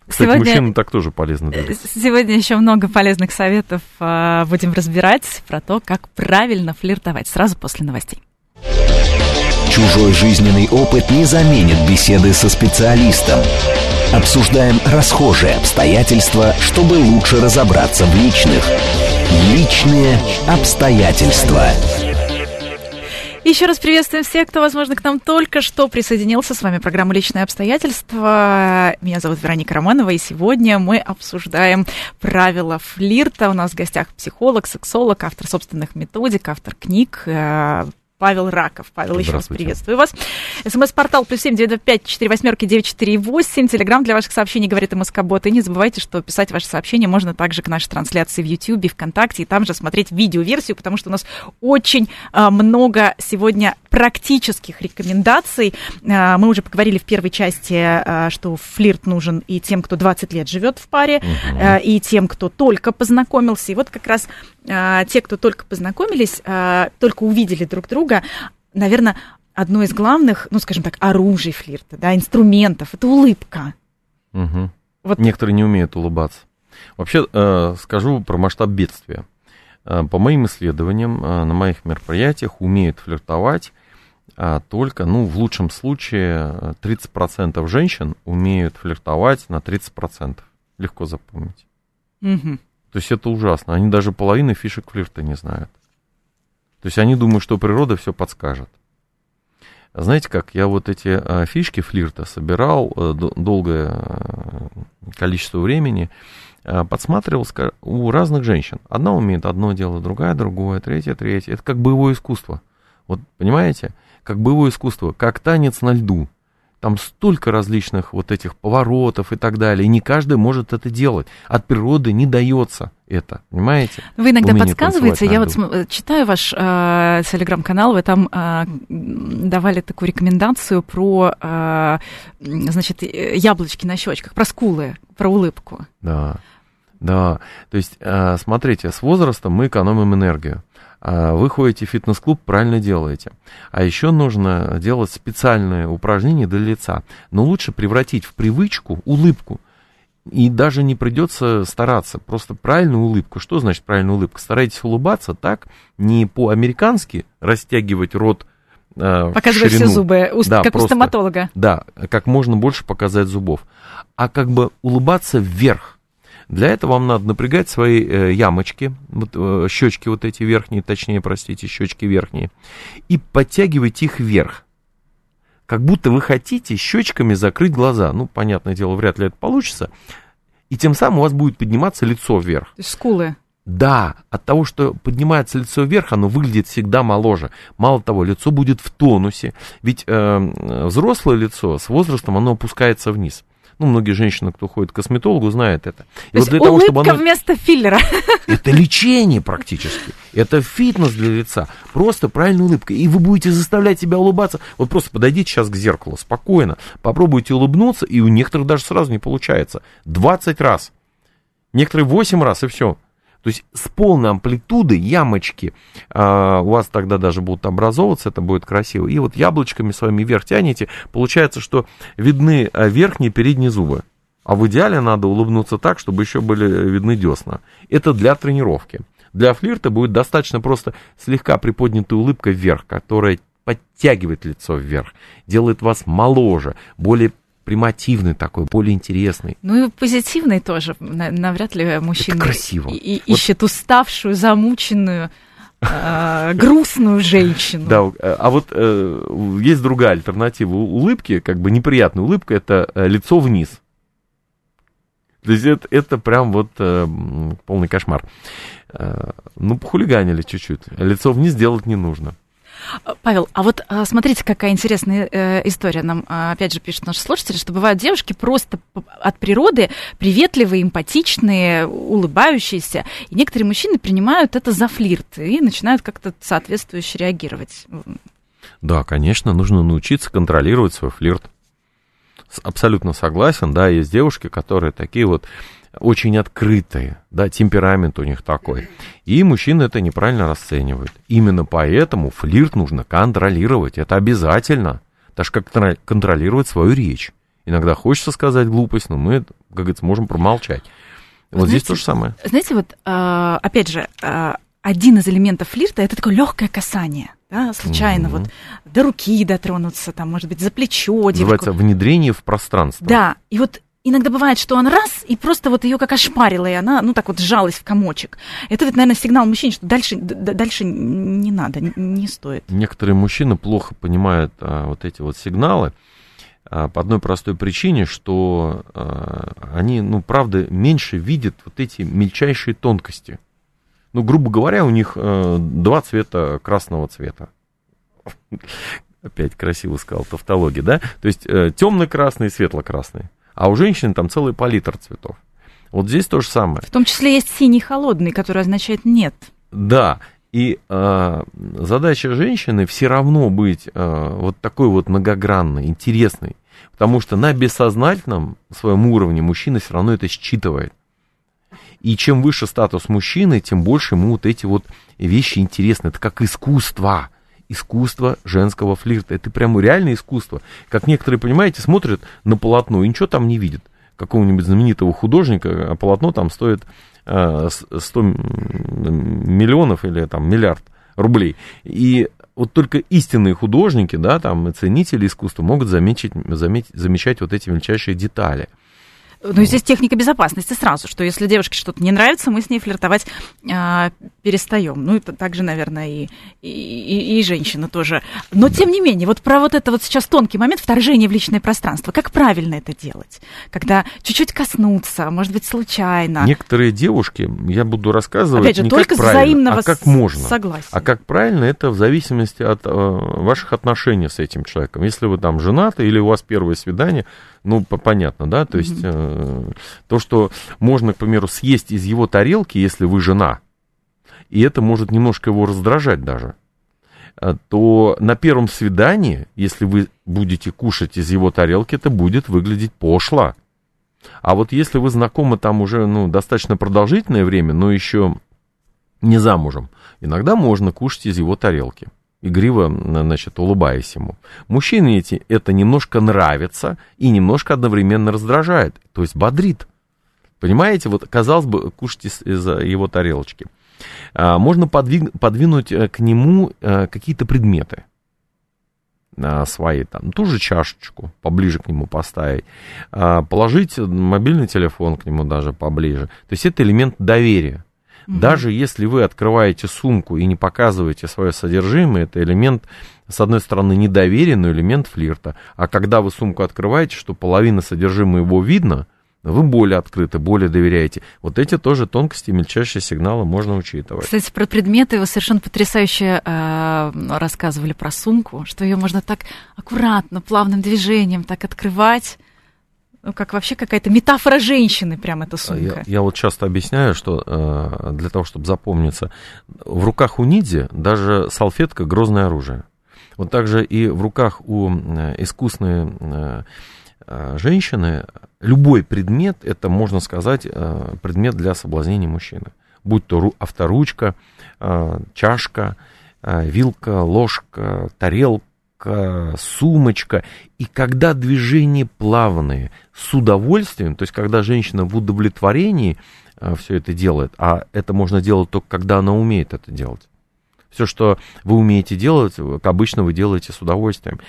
Кстати, сегодня, мужчинам так тоже полезно двигаться. Сегодня еще много полезных советов э, будем разбирать про то, как правильно флиртовать. Сразу после новостей. Чужой жизненный опыт не заменит беседы со специалистом. Обсуждаем расхожие обстоятельства, чтобы лучше разобраться в личных. Личные обстоятельства. Еще раз приветствуем всех, кто, возможно, к нам только что присоединился. С вами программа «Личные обстоятельства». Меня зовут Вероника Романова, и сегодня мы обсуждаем правила флирта. У нас в гостях психолог, сексолог, автор собственных методик, автор книг, э, Павел Раков. Павел, еще раз приветствую вас. СМС-портал плюс семь девять пять четыре восьмерки девять четыре восемь. Телеграмм для ваших сообщений говорит МСК-бот. И не забывайте, что писать ваши сообщения можно также к нашей трансляции в YouTube, ВКонтакте, и там же смотреть видеоверсию, потому что у нас очень а, много сегодня практических рекомендаций. А, мы уже поговорили в первой части, а, что флирт нужен и тем, кто 20 лет живет в паре, угу. и тем, кто только познакомился. И вот как раз те, кто только познакомились, а, только увидели друг друга, наверное, одно из главных, ну, скажем так, оружий флирта, да, инструментов, это улыбка. Угу. Вот. Некоторые не умеют улыбаться. Вообще, э, скажу про масштаб бедствия. Э, по моим исследованиям, э, на моих мероприятиях умеют флиртовать а только, ну, в лучшем случае, 30% женщин умеют флиртовать на 30%. Легко запомнить. Угу. То есть это ужасно. Они даже половины фишек флирта не знают. То есть они думают, что природа все подскажет. Знаете как, я вот эти а, фишки флирта собирал а, долгое а, количество времени, а, подсматривал у разных женщин. Одна умеет одно дело, другая другое, третья третье. Это как боевое искусство. Вот понимаете, как боевое искусство, как танец на льду. Там столько различных вот этих поворотов и так далее. И не каждый может это делать. От природы не дается это, понимаете? Вы иногда подсказываете, я вот читаю ваш э, телеграм-канал, вы там э, давали такую рекомендацию про, э, значит, яблочки на щечках, про скулы, про улыбку. Да, да. То есть, э, смотрите, с возрастом мы экономим энергию. А, вы ходите в фитнес-клуб, правильно делаете. А еще нужно делать специальные упражнения для лица. Но лучше превратить в привычку улыбку. И даже не придется стараться, просто правильную улыбку. Что значит правильная улыбка? Старайтесь улыбаться так, не по-американски растягивать рот э, Показывать все зубы, уст, да, как просто, у стоматолога. Да, как можно больше показать зубов. А как бы улыбаться вверх для этого вам надо напрягать свои э, ямочки, вот, э, щечки вот эти верхние, точнее, простите, щечки верхние, и подтягивать их вверх. Как будто вы хотите щечками закрыть глаза. Ну, понятное дело, вряд ли это получится. И тем самым у вас будет подниматься лицо вверх. Скулы. Да, от того, что поднимается лицо вверх, оно выглядит всегда моложе. Мало того, лицо будет в тонусе. Ведь э, взрослое лицо с возрастом оно опускается вниз. Ну, многие женщины, кто ходит к косметологу, знают это. И То вот для того, чтобы оно... вместо филлера. [LAUGHS] Это лечение практически. Это фитнес для лица. Просто правильная улыбка. И вы будете заставлять себя улыбаться. Вот просто подойдите сейчас к зеркалу спокойно. Попробуйте улыбнуться, и у некоторых даже сразу не получается. 20 раз. Некоторые 8 раз, и все. То есть с полной амплитудой ямочки а, у вас тогда даже будут образовываться, это будет красиво. И вот яблочками своими вверх тянете, получается, что видны а, верхние и передние зубы. А в идеале надо улыбнуться так, чтобы еще были видны десна. Это для тренировки. Для флирта будет достаточно просто слегка приподнятая улыбка вверх, которая подтягивает лицо вверх, делает вас моложе, более примативный такой, более интересный. Ну и позитивный тоже. Навряд ли мужчина Это красиво. И, вот. ищет уставшую, замученную, э, грустную женщину. Да, а вот э, есть другая альтернатива улыбки, как бы неприятная улыбка, это э, лицо вниз. То есть это, это прям вот э, полный кошмар. Э, ну, похулиганили чуть-чуть. Лицо вниз делать не нужно. Павел, а вот а, смотрите, какая интересная э, история. Нам, а, опять же, пишут наши слушатели, что бывают девушки просто от природы приветливые, эмпатичные, улыбающиеся. И некоторые мужчины принимают это за флирт и начинают как-то соответствующе реагировать. Да, конечно, нужно научиться контролировать свой флирт. Абсолютно согласен, да, есть девушки, которые такие вот очень открытые, да, темперамент у них такой. И мужчины это неправильно расценивают. Именно поэтому флирт нужно контролировать, это обязательно. Так же, как контролировать свою речь. Иногда хочется сказать глупость, но мы, как говорится, можем промолчать. Вот знаете, здесь то же самое. Знаете, вот, а, опять же, а, один из элементов флирта это такое легкое касание. Да, случайно mm-hmm. вот до руки дотронуться, там, может быть, за плечо. Называется девушку. внедрение в пространство. Да, и вот иногда бывает, что он раз, и просто вот ее как ошпарила, и она, ну, так вот сжалась в комочек. Это вот, наверное, сигнал мужчине, что дальше, дальше не надо, не стоит. Некоторые мужчины плохо понимают а, вот эти вот сигналы а, по одной простой причине, что а, они, ну, правда, меньше видят вот эти мельчайшие тонкости. Ну, грубо говоря, у них а, два цвета красного цвета. [LAUGHS] Опять красиво сказал, тавтология, да? То есть э, темно-красный и светло-красный а у женщин там целый палитр цветов. Вот здесь то же самое. В том числе есть синий холодный, который означает нет. Да, и э, задача женщины все равно быть э, вот такой вот многогранной, интересной, потому что на бессознательном своем уровне мужчина все равно это считывает. И чем выше статус мужчины, тем больше ему вот эти вот вещи интересны. Это как искусство искусство женского флирта. Это прямо реальное искусство. Как некоторые, понимаете, смотрят на полотно и ничего там не видят. Какого-нибудь знаменитого художника, а полотно там стоит 100 э, миллионов или там миллиард рублей. И вот только истинные художники, да, там, ценители искусства могут заметить, заметить, замечать вот эти мельчайшие детали. Ну, здесь техника безопасности сразу, что если девушке что-то не нравится, мы с ней флиртовать э, перестаем. Ну, это также, наверное, и, и, и, женщина тоже. Но, тем не менее, вот про вот это вот сейчас тонкий момент вторжения в личное пространство. Как правильно это делать? Когда чуть-чуть коснуться, может быть, случайно. Некоторые девушки, я буду рассказывать Опять же, не только как правильно, а как можно. Согласен. А как правильно, это в зависимости от э, ваших отношений с этим человеком. Если вы там женаты или у вас первое свидание, ну, понятно, да, то есть э, то, что можно, к примеру, съесть из его тарелки, если вы жена, и это может немножко его раздражать даже, э, то на первом свидании, если вы будете кушать из его тарелки, это будет выглядеть пошло. А вот если вы знакомы там уже ну, достаточно продолжительное время, но еще не замужем, иногда можно кушать из его тарелки игриво, значит, улыбаясь ему. Мужчине эти это немножко нравится и немножко одновременно раздражает, то есть бодрит. Понимаете, вот казалось бы, кушать из, из его тарелочки. А, можно подвиг, подвинуть э, к нему а, какие-то предметы а, свои, там, ту же чашечку поближе к нему поставить, а, положить мобильный телефон к нему даже поближе. То есть это элемент доверия. Даже если вы открываете сумку и не показываете свое содержимое, это элемент, с одной стороны, недоверия, но элемент флирта. А когда вы сумку открываете, что половина содержимого его видно, вы более открыты, более доверяете. Вот эти тоже тонкости, мельчайшие сигналы можно учитывать. Кстати, про предметы вы совершенно потрясающе э, рассказывали про сумку, что ее можно так аккуратно, плавным движением так открывать ну, как вообще какая-то метафора женщины, прям эта сумка. Я, я вот часто объясняю, что э, для того, чтобы запомниться, в руках у ниндзя даже салфетка грозное оружие. Вот также и в руках у э, искусной э, э, женщины любой предмет, это, можно сказать, э, предмет для соблазнения мужчины. Будь то ру, авторучка, э, чашка, э, вилка, ложка, тарелка, сумочка. И когда движения плавные, с удовольствием, то есть когда женщина в удовлетворении все это делает, а это можно делать только когда она умеет это делать. Все, что вы умеете делать, обычно вы делаете с удовольствием.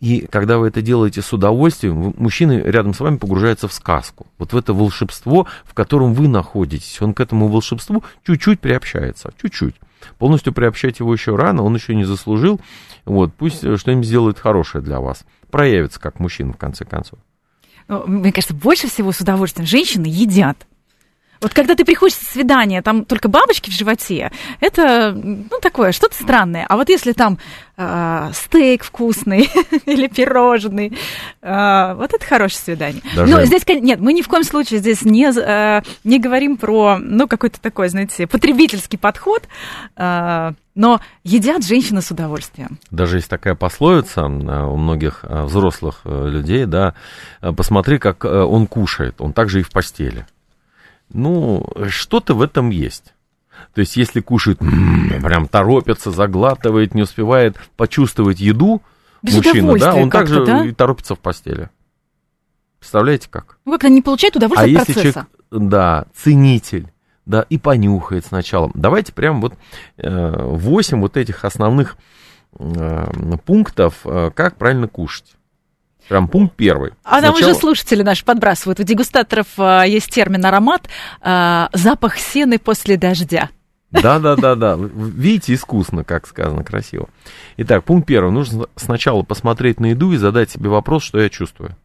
И когда вы это делаете с удовольствием, мужчина рядом с вами погружается в сказку. Вот в это волшебство, в котором вы находитесь. Он к этому волшебству чуть-чуть приобщается. Чуть-чуть. Полностью приобщать его еще рано, он еще не заслужил. Вот, пусть что-нибудь сделает хорошее для вас. Проявится как мужчина, в конце концов. Ну, мне кажется, больше всего с удовольствием женщины едят. Вот когда ты приходишь с свидания, там только бабочки в животе, это, ну, такое, что-то странное. А вот если там э, стейк вкусный [LAUGHS] или пирожный, э, вот это хорошее свидание. Даже... Но здесь, нет, мы ни в коем случае здесь не, э, не говорим про, ну, какой-то такой, знаете, потребительский подход, э, но едят женщины с удовольствием. Даже есть такая пословица у многих взрослых людей, да, посмотри, как он кушает, он также и в постели. Ну, что-то в этом есть. То есть, если кушает, прям торопится, заглатывает, не успевает почувствовать еду, Без мужчина, да, он также да? и торопится в постели. Представляете как? Ну, как-то не получает удовольствие а от процесса. Человек, да, ценитель, да, и понюхает сначала. Давайте прям вот э, 8 вот этих основных э, пунктов, э, как правильно кушать. Прям пункт первый. А Сначала... там уже слушатели наши подбрасывают. У дегустаторов а, есть термин аромат а, запах сены после дождя. Да, да, да, да. Видите, искусно, как сказано, красиво. Итак, пункт первый. Нужно сначала посмотреть на еду и задать себе вопрос, что я чувствую.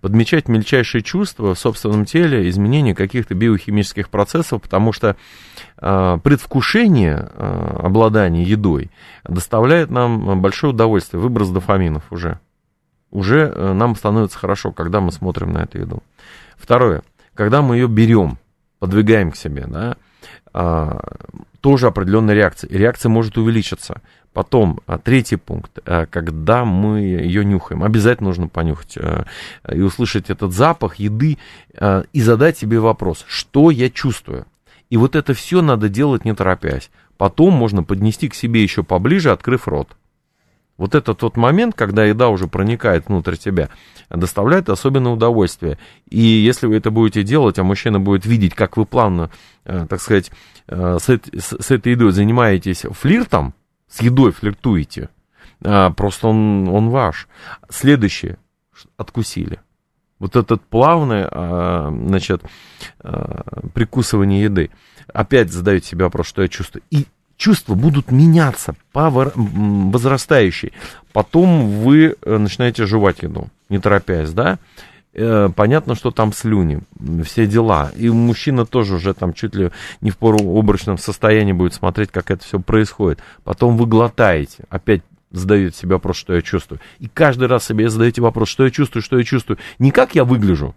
Подмечать мельчайшие чувства в собственном теле, изменение каких-то биохимических процессов, потому что э, предвкушение э, обладания едой доставляет нам большое удовольствие, выброс дофаминов уже уже э, нам становится хорошо, когда мы смотрим на эту еду. Второе, когда мы ее берем, подвигаем к себе, да, а, тоже определенная реакция. И реакция может увеличиться. Потом, а, третий пункт, а, когда мы ее нюхаем, обязательно нужно понюхать и услышать этот запах еды и задать себе вопрос, что я чувствую. И вот это все надо делать не торопясь. Потом можно поднести к себе еще поближе, открыв рот. Вот это тот момент, когда еда уже проникает внутрь тебя, доставляет особенное удовольствие. И если вы это будете делать, а мужчина будет видеть, как вы плавно, э, так сказать, э, с, с этой едой занимаетесь флиртом, с едой флиртуете, э, просто он, он ваш. Следующее, откусили. Вот этот плавное, значит, прикусывание еды. Опять задаете себе вопрос, что я чувствую. И чувства будут меняться по возрастающей. Потом вы э, начинаете жевать еду, не торопясь, да? Э, понятно, что там слюни, все дела. И мужчина тоже уже там чуть ли не в пору обрачном состоянии будет смотреть, как это все происходит. Потом вы глотаете, опять задаете себе вопрос, что я чувствую. И каждый раз себе задаете вопрос, что я чувствую, что я чувствую. Не как я выгляжу,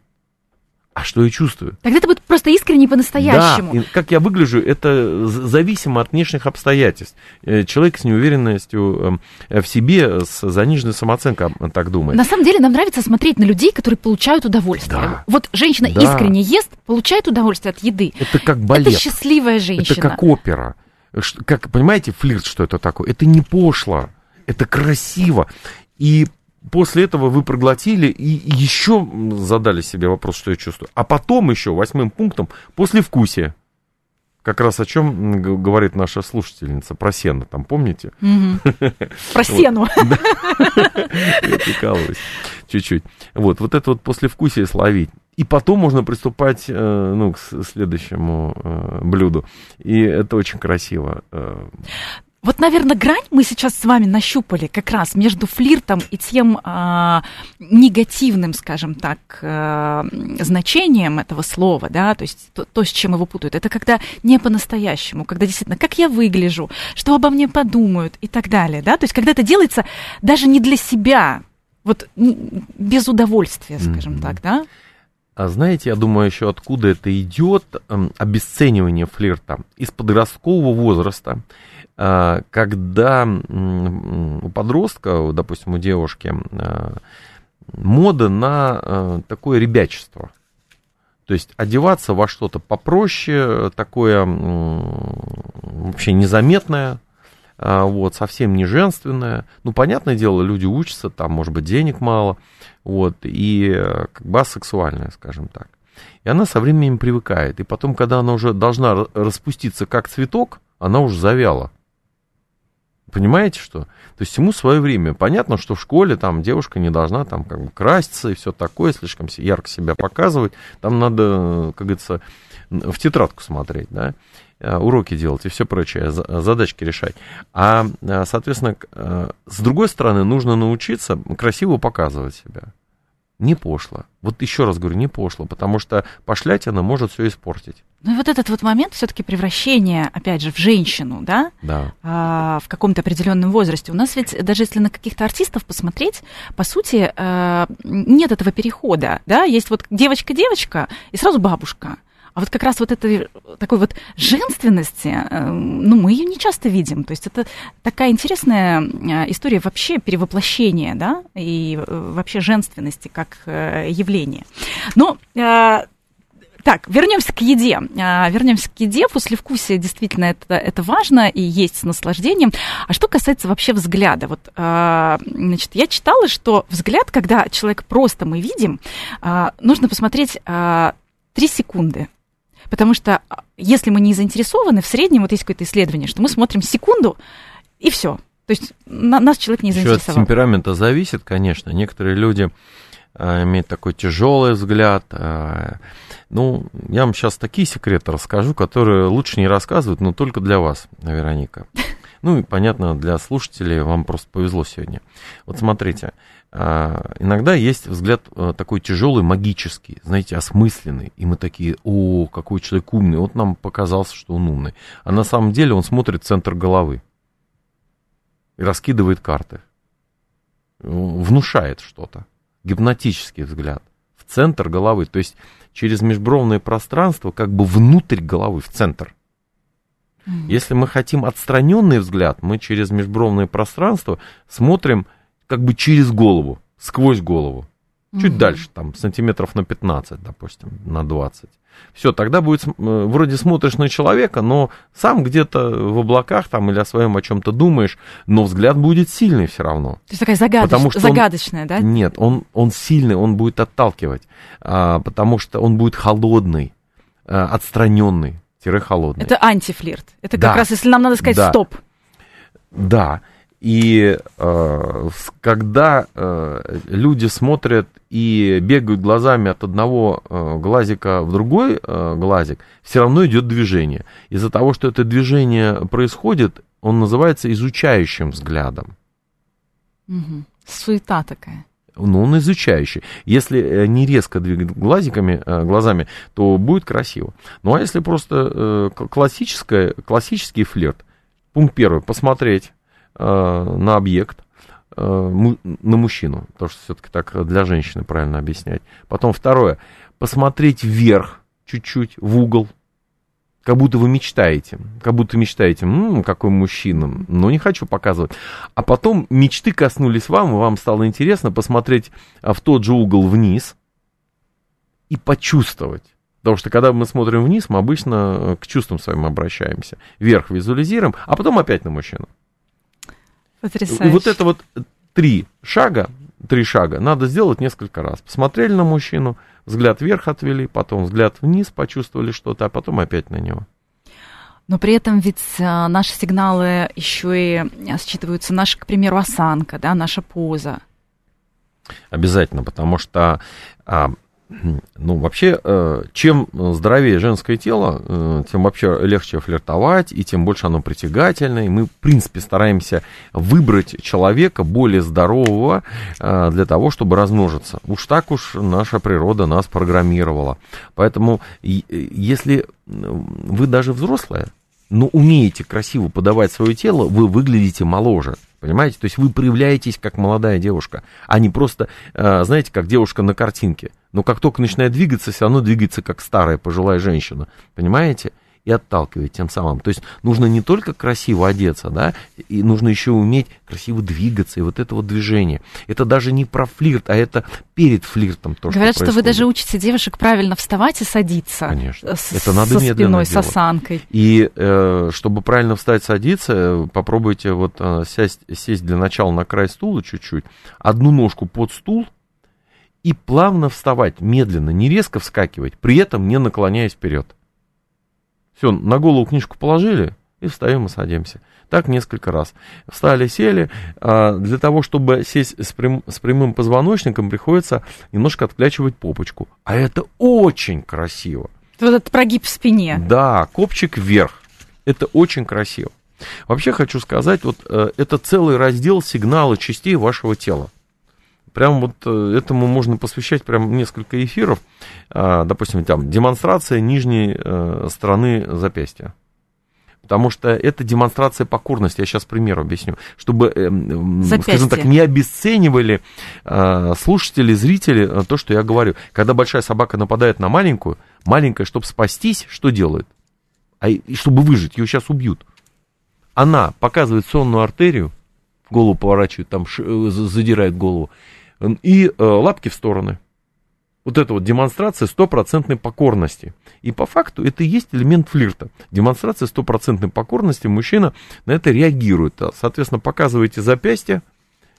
а что я чувствую? Тогда это будет просто искренне по-настоящему. Да, и как я выгляжу, это зависимо от внешних обстоятельств. Э, человек с неуверенностью эм, в себе, с заниженной самооценкой так думает. На самом деле нам нравится смотреть на людей, которые получают удовольствие. Да. Вот женщина да. искренне ест, получает удовольствие от еды. Это как балет. Это счастливая женщина. Это как опера. Как, понимаете, флирт, что это такое? Это не пошло, это красиво. И после этого вы проглотили и еще задали себе вопрос, что я чувствую. А потом еще восьмым пунктом после вкусия. Как раз о чем говорит наша слушательница про сено, там помните? [LAUGHS] Про сену. [LAUGHS] Я прикалываюсь чуть-чуть. Вот, вот это вот послевкусие словить. И потом можно приступать э, ну, к следующему э, блюду. И это очень красиво. Вот, наверное, грань мы сейчас с вами нащупали как раз между флиртом и тем э, негативным, скажем так, э, значением этого слова, да, то есть то, то, с чем его путают. Это когда не по-настоящему, когда действительно, как я выгляжу, что обо мне подумают и так далее, да, то есть когда это делается даже не для себя, вот без удовольствия, скажем mm-hmm. так, да. А знаете, я думаю, еще откуда это идет, э, обесценивание флирта из подросткового возраста когда у подростка, допустим, у девушки, а, мода на а, такое ребячество. То есть одеваться во что-то попроще, такое вообще незаметное, вот, совсем не женственное. Ну, понятное дело, люди учатся, там, может быть, денег мало, вот, и как бы асексуальное, скажем так. И она со временем привыкает. И потом, когда она уже должна распуститься как цветок, она уже завяла. Понимаете, что? То есть ему свое время. Понятно, что в школе там девушка не должна там как бы краситься и все такое, слишком ярко себя показывать. Там надо, как говорится, в тетрадку смотреть, да, э, уроки делать и все прочее, задачки решать. А, э, соответственно, э, с другой стороны, нужно научиться красиво показывать себя не пошло. Вот еще раз говорю, не пошло, потому что пошлять она может все испортить. Ну и вот этот вот момент все-таки превращения, опять же, в женщину, да, да. А, в каком-то определенном возрасте. У нас ведь даже если на каких-то артистов посмотреть, по сути, а, нет этого перехода, да, есть вот девочка-девочка и сразу бабушка. А вот как раз вот этой такой вот женственности, э, ну, мы ее не часто видим. То есть это такая интересная э, история вообще перевоплощения, да, и э, вообще женственности как явление. Но так, вернемся к еде. Вернемся к еде. После вкусия действительно это, это важно и есть с наслаждением. А что касается вообще взгляда, вот, значит, я читала, что взгляд, когда человек просто мы видим, нужно посмотреть три секунды. Потому что а, если мы не заинтересованы, в среднем вот есть какое-то исследование, что мы смотрим секунду, и все. То есть на, нас человек не заинтересовал. Еще от темперамента зависит, конечно. Некоторые люди а, имеют такой тяжелый взгляд. А, ну, я вам сейчас такие секреты расскажу, которые лучше не рассказывать, но только для вас, Вероника. [LAUGHS] Ну и, понятно, для слушателей вам просто повезло сегодня. Вот смотрите, а, иногда есть взгляд э, такой тяжелый, магический, знаете, осмысленный. И мы такие, о, какой человек умный. Вот нам показалось, что он умный. А на самом деле он смотрит центр головы и раскидывает карты. Внушает что-то. Гипнотический взгляд. В центр головы. То есть через межбровное пространство, как бы внутрь головы, в центр. Если мы хотим отстраненный взгляд, мы через межбровное пространство смотрим как бы через голову, сквозь голову. Чуть угу. дальше, там, сантиметров на 15, допустим, на 20. Все, тогда будет, э, вроде смотришь на человека, но сам где-то в облаках там или о своем о чем-то думаешь, но взгляд будет сильный все равно. То есть такая загадоч... потому что загадочная, он... да? Нет, он, он сильный, он будет отталкивать, а, потому что он будет холодный, а, отстраненный, холодный. Это антифлирт. Это как да. раз, если нам надо сказать да. стоп. Да. И э, когда э, люди смотрят и бегают глазами от одного э, глазика в другой э, глазик, все равно идет движение. Из-за того, что это движение происходит, он называется изучающим взглядом. Угу. Суета такая. Ну, он изучающий. Если э, не резко двигать глазиками, э, глазами, то будет красиво. Ну, а если просто э, классическое, классический флирт, пункт первый, посмотреть на объект, на мужчину, потому что все-таки так для женщины правильно объяснять. Потом второе, посмотреть вверх чуть-чуть, в угол, как будто вы мечтаете, как будто мечтаете, м-м, какой мужчина, но не хочу показывать. А потом мечты коснулись вам, и вам стало интересно посмотреть а, в тот же угол вниз и почувствовать. Потому что когда мы смотрим вниз, мы обычно э, к чувствам своим обращаемся. Вверх визуализируем, а потом опять на мужчину. Потрясающе. И вот это вот три шага, три шага надо сделать несколько раз. Посмотрели на мужчину, взгляд вверх отвели, потом взгляд вниз, почувствовали что-то, а потом опять на него. Но при этом ведь а, наши сигналы еще и считываются, наша, к примеру, осанка, да, наша поза. Обязательно, потому что а, ну, вообще, э, чем здоровее женское тело, э, тем вообще легче флиртовать, и тем больше оно притягательно. И мы, в принципе, стараемся выбрать человека более здорового э, для того, чтобы размножиться. Уж так уж наша природа нас программировала. Поэтому, если вы даже взрослая, но умеете красиво подавать свое тело, вы выглядите моложе. Понимаете? То есть вы проявляетесь как молодая девушка, а не просто, э, знаете, как девушка на картинке. Но как только начинает двигаться, все равно двигается как старая пожилая женщина. Понимаете? И отталкивает тем самым. То есть нужно не только красиво одеться, да, и нужно еще уметь красиво двигаться, и вот это вот движение. Это даже не про флирт, а это перед флиртом то, Говорят, что, что вы даже учите девушек правильно вставать и садиться. Конечно. С, это надо со спиной, делать. с осанкой. И э, чтобы правильно встать, садиться, попробуйте вот э, сесть, сесть для начала на край стула чуть-чуть, одну ножку под стул, и плавно вставать, медленно, не резко вскакивать, при этом не наклоняясь вперед. Все, на голову книжку положили и встаем и садимся. Так несколько раз. Встали, сели. А, для того, чтобы сесть с, прям, с прямым позвоночником, приходится немножко отклячивать попочку. А это очень красиво. Вот этот прогиб в спине. Да, копчик вверх. Это очень красиво. Вообще хочу сказать, вот э, это целый раздел сигнала частей вашего тела. Прям вот э, этому можно посвящать прям несколько эфиров. А, допустим, там демонстрация нижней э, стороны запястья. Потому что это демонстрация покорности. Я сейчас пример объясню. Чтобы, Запястье. скажем так, не обесценивали слушатели, зрители то, что я говорю. Когда большая собака нападает на маленькую, маленькая, чтобы спастись, что делает? А и чтобы выжить, ее сейчас убьют она показывает сонную артерию, голову поворачивает, там э, задирает голову, и э, лапки в стороны. Вот это вот демонстрация стопроцентной покорности. И по факту это и есть элемент флирта. Демонстрация стопроцентной покорности, мужчина на это реагирует. Соответственно, показываете запястье,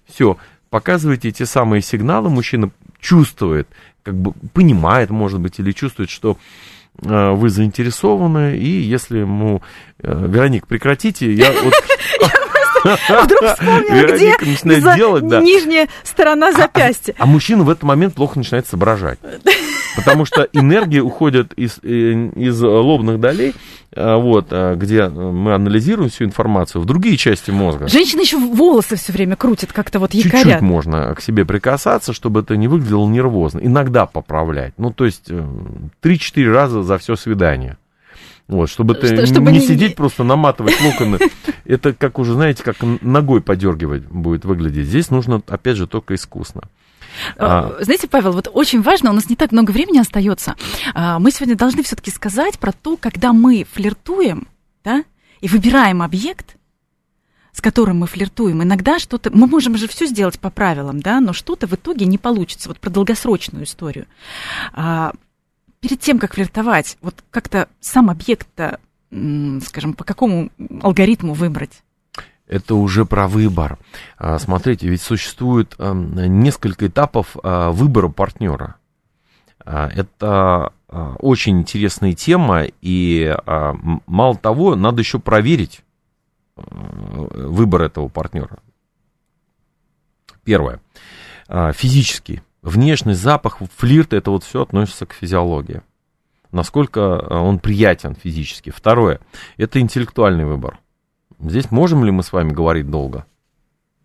все, показываете эти самые сигналы, мужчина чувствует, как бы понимает, может быть, или чувствует, что Э, вы заинтересованы, и если ему, э, Вероник, прекратите, я вот... [LAUGHS] [LAUGHS] Вдруг вспомнила, где нижняя сторона а, а, запястья. А, а мужчина в этот момент плохо начинает соображать. Потому что энергия уходит из, э, из лобных долей, э, вот, э, где мы анализируем всю информацию, в другие части мозга. Женщины еще волосы все время крутят, как-то вот якорят. Чуть-чуть можно к себе прикасаться, чтобы это не выглядело нервозно. Иногда поправлять. Ну, то есть 3-4 раза за все свидание. Вот, чтобы ты Что, чтобы не, не сидеть, просто наматывать локоны. Это как уже, знаете, как ногой подергивать будет выглядеть. Здесь нужно, опять же, только искусно. А, а... Знаете, Павел, вот очень важно, у нас не так много времени остается. А, мы сегодня должны все-таки сказать про то, когда мы флиртуем, да, и выбираем объект, с которым мы флиртуем, иногда что-то, мы можем же все сделать по правилам, да, но что-то в итоге не получится, вот про долгосрочную историю. Перед тем, как флиртовать, вот как-то сам объект-то, скажем, по какому алгоритму выбрать? это уже про выбор. А, смотрите, ведь существует несколько этапов а, выбора партнера. А, это очень интересная тема, и мало того, надо еще проверить выбор этого партнера. Первое. Физический. Внешность, запах, флирт, это вот все относится к физиологии. Насколько он приятен физически. Второе. Это интеллектуальный выбор. Здесь можем ли мы с вами говорить долго?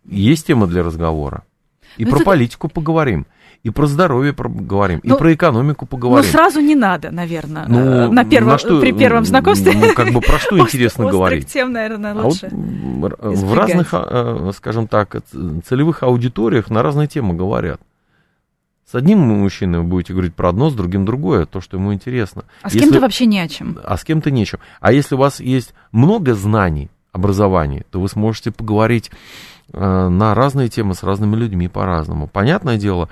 Есть тема для разговора. И Но ну, про это... политику поговорим, и про здоровье поговорим, ну, и про экономику поговорим. Ну, сразу не надо, наверное, ну, на первом, на что, при первом знакомстве. Ну, как бы про что [LAUGHS] интересно говорить? тем, наверное, лучше. А вот в разных, а, скажем так, целевых аудиториях на разные темы говорят. С одним мужчиной вы будете говорить про одно, с другим другое, то, что ему интересно. А с кем-то вообще не о чем. А с кем-то не о чем. А если у вас есть много знаний, образовании, то вы сможете поговорить э, на разные темы с разными людьми по-разному. Понятное дело,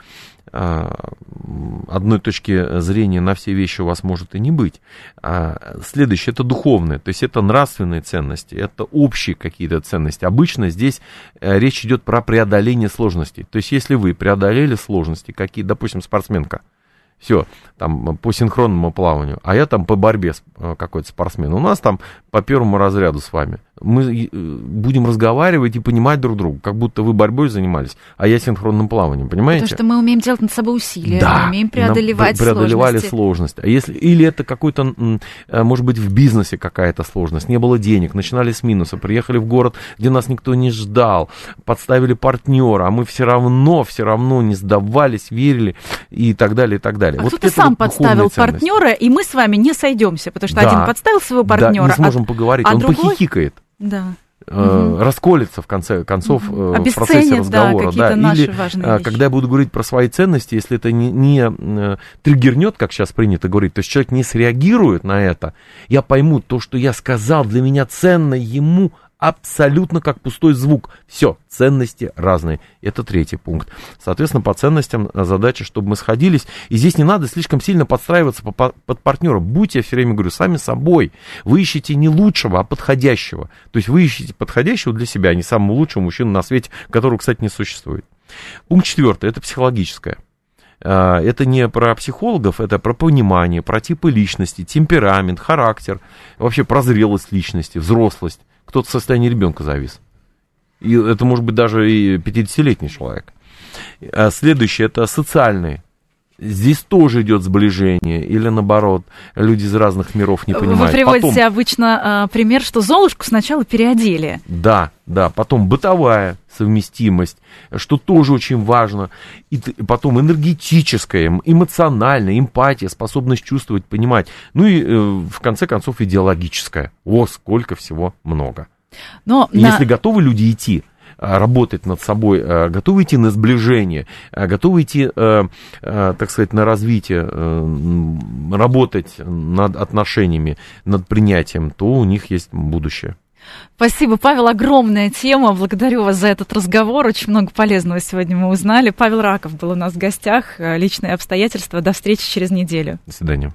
одной точки зрения на все вещи у вас может и не быть. А следующее это духовное, то есть это нравственные ценности, это общие какие-то ценности. Обычно здесь э, речь идет про преодоление сложностей. То есть если вы преодолели сложности, какие, допустим, спортсменка – все, там по синхронному плаванию, а я там по борьбе э, какой-то спортсмен. У нас там по первому разряду с вами. Мы э, будем разговаривать и понимать друг друга, как будто вы борьбой занимались, а я синхронным плаванием, понимаете? Потому что мы умеем делать над собой усилия, да, мы умеем преодолевать преодолевали сложности. сложность. А если, или это какой-то, э, может быть, в бизнесе какая-то сложность, не было денег, начинали с минуса, приехали в город, где нас никто не ждал, подставили партнера, а мы все равно, все равно не сдавались, верили и так далее, и так далее. А вот кто-то сам вот подставил партнера, и мы с вами не сойдемся, потому что да, один подставил своего партнера, да, не сможем а, поговорить, а он другой... похихикает. Да угу. расколется в конце концов угу. в процессе разговора. Да, да. Или э, когда я буду говорить про свои ценности, если это не, не триггернет, как сейчас принято говорить, то есть человек не среагирует на это, я пойму, то, что я сказал, для меня ценно, ему абсолютно как пустой звук. Все, ценности разные. Это третий пункт. Соответственно, по ценностям задача, чтобы мы сходились. И здесь не надо слишком сильно подстраиваться под партнера. Будьте, я все время говорю, сами собой. Вы ищете не лучшего, а подходящего. То есть вы ищете подходящего для себя, а не самого лучшего мужчину на свете, которого, кстати, не существует. Пункт четвертый, это психологическое. А, это не про психологов, это про понимание, про типы личности, темперамент, характер, вообще про зрелость личности, взрослость. Кто-то в состоянии ребенка завис. И это может быть даже и 50-летний человек. А следующее это социальные Здесь тоже идет сближение, или наоборот, люди из разных миров не понимают. Вы приводите потом, обычно э, пример, что Золушку сначала переодели. Да, да, потом бытовая совместимость, что тоже очень важно, и потом энергетическая, эмоциональная, эмпатия, способность чувствовать, понимать, ну и э, в конце концов идеологическая. О, сколько всего много. Но и на... если готовы люди идти, работать над собой, э, готовы идти на сближение, э, готовы идти, так сказать, на развитие, работать над отношениями, над принятием, то у них есть будущее. Спасибо, Павел. Огромная тема. Благодарю вас за этот разговор. Очень много полезного сегодня мы узнали. Павел Раков был у нас в гостях. Личные обстоятельства. До встречи через неделю. До свидания.